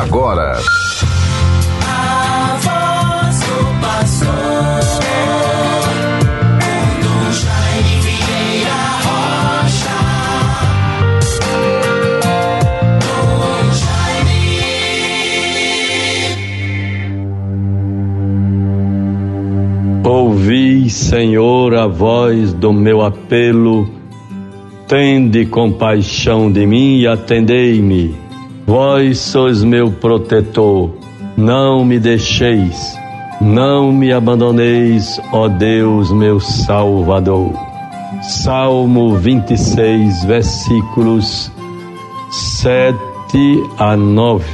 agora. A voz do pastor. Ouvi, Senhor, a voz do meu apelo. Tende compaixão de mim e atendei-me. Vós sois meu protetor, não me deixeis, não me abandoneis, ó Deus, meu Salvador. Salmo 26, versículos 7 a 9.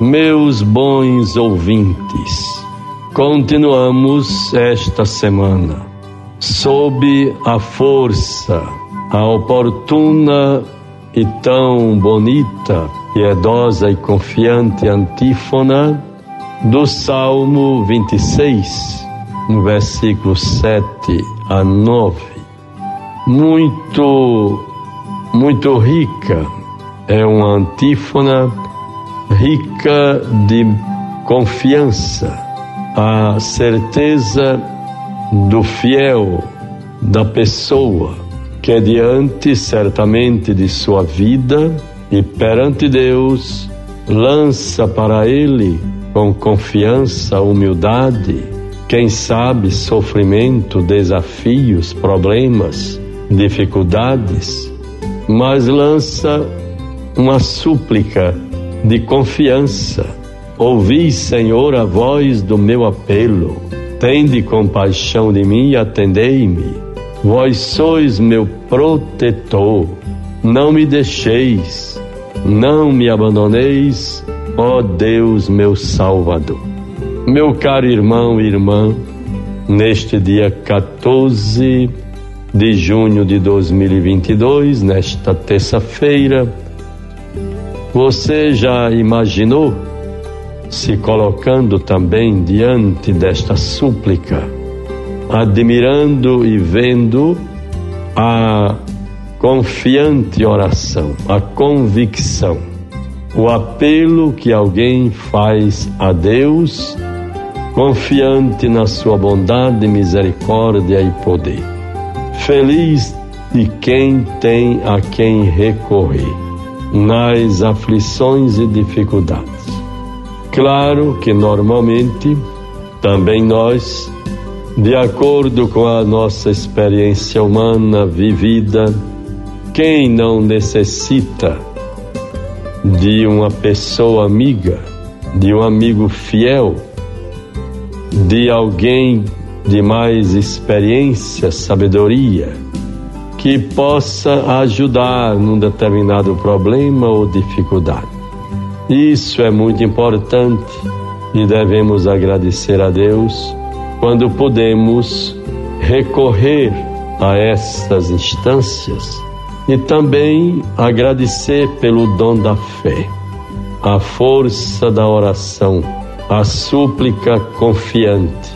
Meus bons ouvintes, continuamos esta semana sob a força, a oportuna e tão bonita piedosa e confiante antífona do Salmo 26, no versículo 7 a 9. Muito, muito rica, é uma antífona rica de confiança, a certeza do fiel, da pessoa, que é diante certamente de sua vida, e perante Deus lança para Ele com confiança, humildade, quem sabe sofrimento, desafios, problemas, dificuldades, mas lança uma súplica de confiança. Ouvi, Senhor, a voz do meu apelo. Tende compaixão de mim e atendei-me. Vós sois meu protetor. Não me deixeis não me abandoneis, ó Deus meu Salvador. Meu caro irmão e irmã, neste dia 14 de junho de 2022, nesta terça-feira, você já imaginou se colocando também diante desta súplica, admirando e vendo a confiante oração, a convicção, o apelo que alguém faz a Deus, confiante na sua bondade, misericórdia e poder. Feliz de quem tem a quem recorrer nas aflições e dificuldades. Claro que normalmente também nós, de acordo com a nossa experiência humana vivida, quem não necessita de uma pessoa amiga, de um amigo fiel, de alguém de mais experiência, sabedoria, que possa ajudar num determinado problema ou dificuldade. Isso é muito importante e devemos agradecer a Deus quando podemos recorrer a essas instâncias e também agradecer pelo dom da fé, a força da oração, a súplica confiante,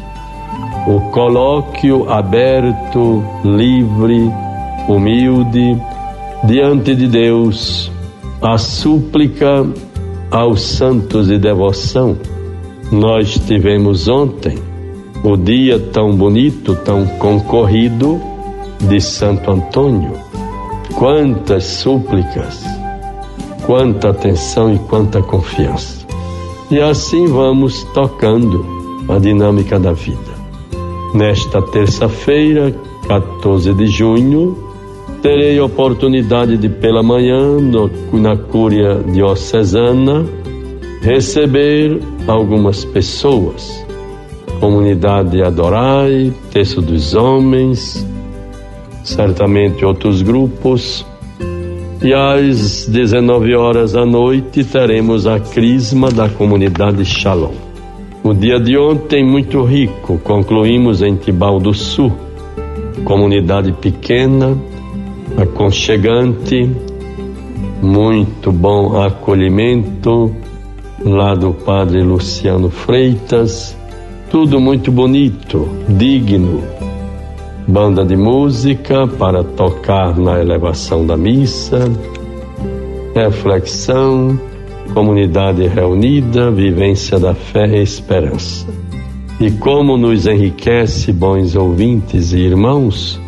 o colóquio aberto, livre, humilde, diante de Deus, a súplica aos santos de devoção. Nós tivemos ontem o dia tão bonito, tão concorrido de Santo Antônio Quantas súplicas, quanta atenção e quanta confiança. E assim vamos tocando a dinâmica da vida. Nesta terça-feira, 14 de junho, terei oportunidade de, pela manhã, no, na Cúria Diocesana, receber algumas pessoas. Comunidade Adorai, Terço dos Homens, certamente outros grupos. E às 19 horas da noite teremos a crisma da comunidade Shalom. O dia de ontem muito rico, concluímos em Tibau do Sul, comunidade pequena, aconchegante, muito bom acolhimento lá do padre Luciano Freitas, tudo muito bonito, digno, banda de música para tocar na elevação da missa, reflexão, comunidade reunida, vivência da fé e esperança. E como nos enriquece, bons ouvintes e irmãos,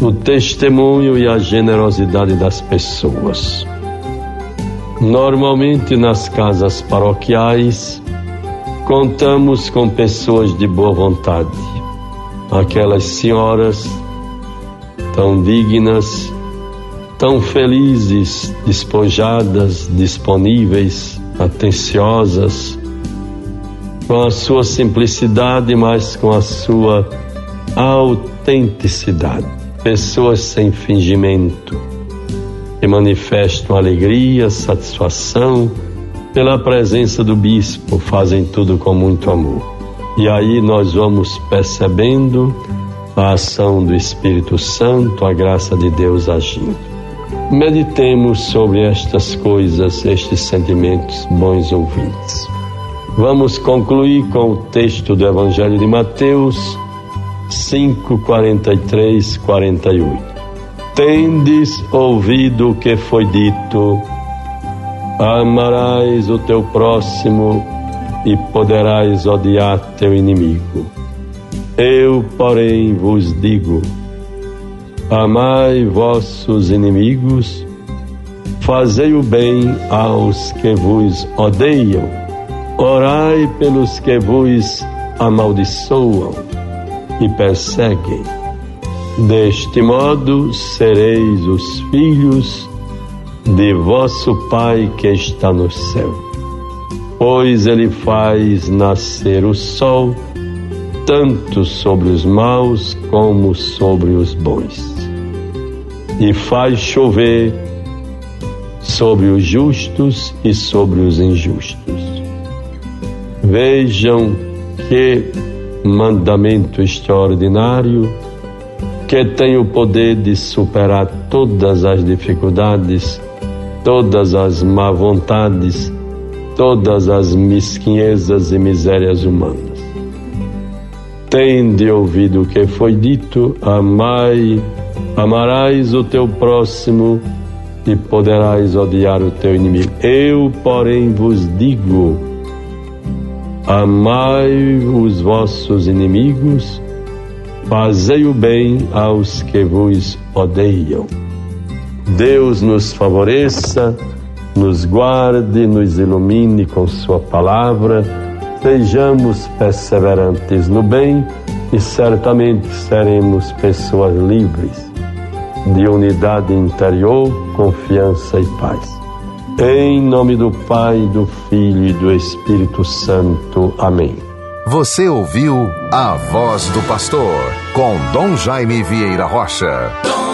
o testemunho e a generosidade das pessoas. Normalmente nas casas paroquiais, contamos com pessoas de boa vontade, aquelas senhoras tão dignas, tão felizes, despojadas, disponíveis, atenciosas, com a sua simplicidade, mas com a sua autenticidade. Pessoas sem fingimento, que manifestam alegria, satisfação pela presença do bispo, fazem tudo com muito amor. E aí nós vamos percebendo a ação do Espírito Santo, a graça de Deus agindo. Meditemos sobre estas coisas, estes sentimentos, bons ouvintes. Vamos concluir com o texto do Evangelho de Mateus 5, 43, 48. Tendes ouvido o que foi dito, amarás o teu próximo e poderás odiar teu inimigo. Eu, porém, vos digo: amai vossos inimigos, fazei o bem aos que vos odeiam Orai pelos que vos amaldiçoam e perseguem. Deste modo sereis os filhos de vosso Pai que está no céu. Pois ele faz nascer o sol tanto sobre os maus como sobre os bons, e faz chover sobre os justos e sobre os injustos. Vejam que mandamento extraordinário que tem o poder de superar todas as dificuldades, todas as má vontades, todas as mesquinhezas e misérias humanas. Tende ouvido o que foi dito, amai, amarás o teu próximo e poderás odiar o teu inimigo. Eu, porém, vos digo, Amai os vossos inimigos, fazei o bem aos que vos odeiam. Deus nos favoreça, nos guarde, nos ilumine com Sua palavra, sejamos perseverantes no bem e certamente seremos pessoas livres de unidade interior, confiança e paz. Em nome do Pai, do Filho e do Espírito Santo. Amém. Você ouviu a voz do pastor com Dom Jaime Vieira Rocha.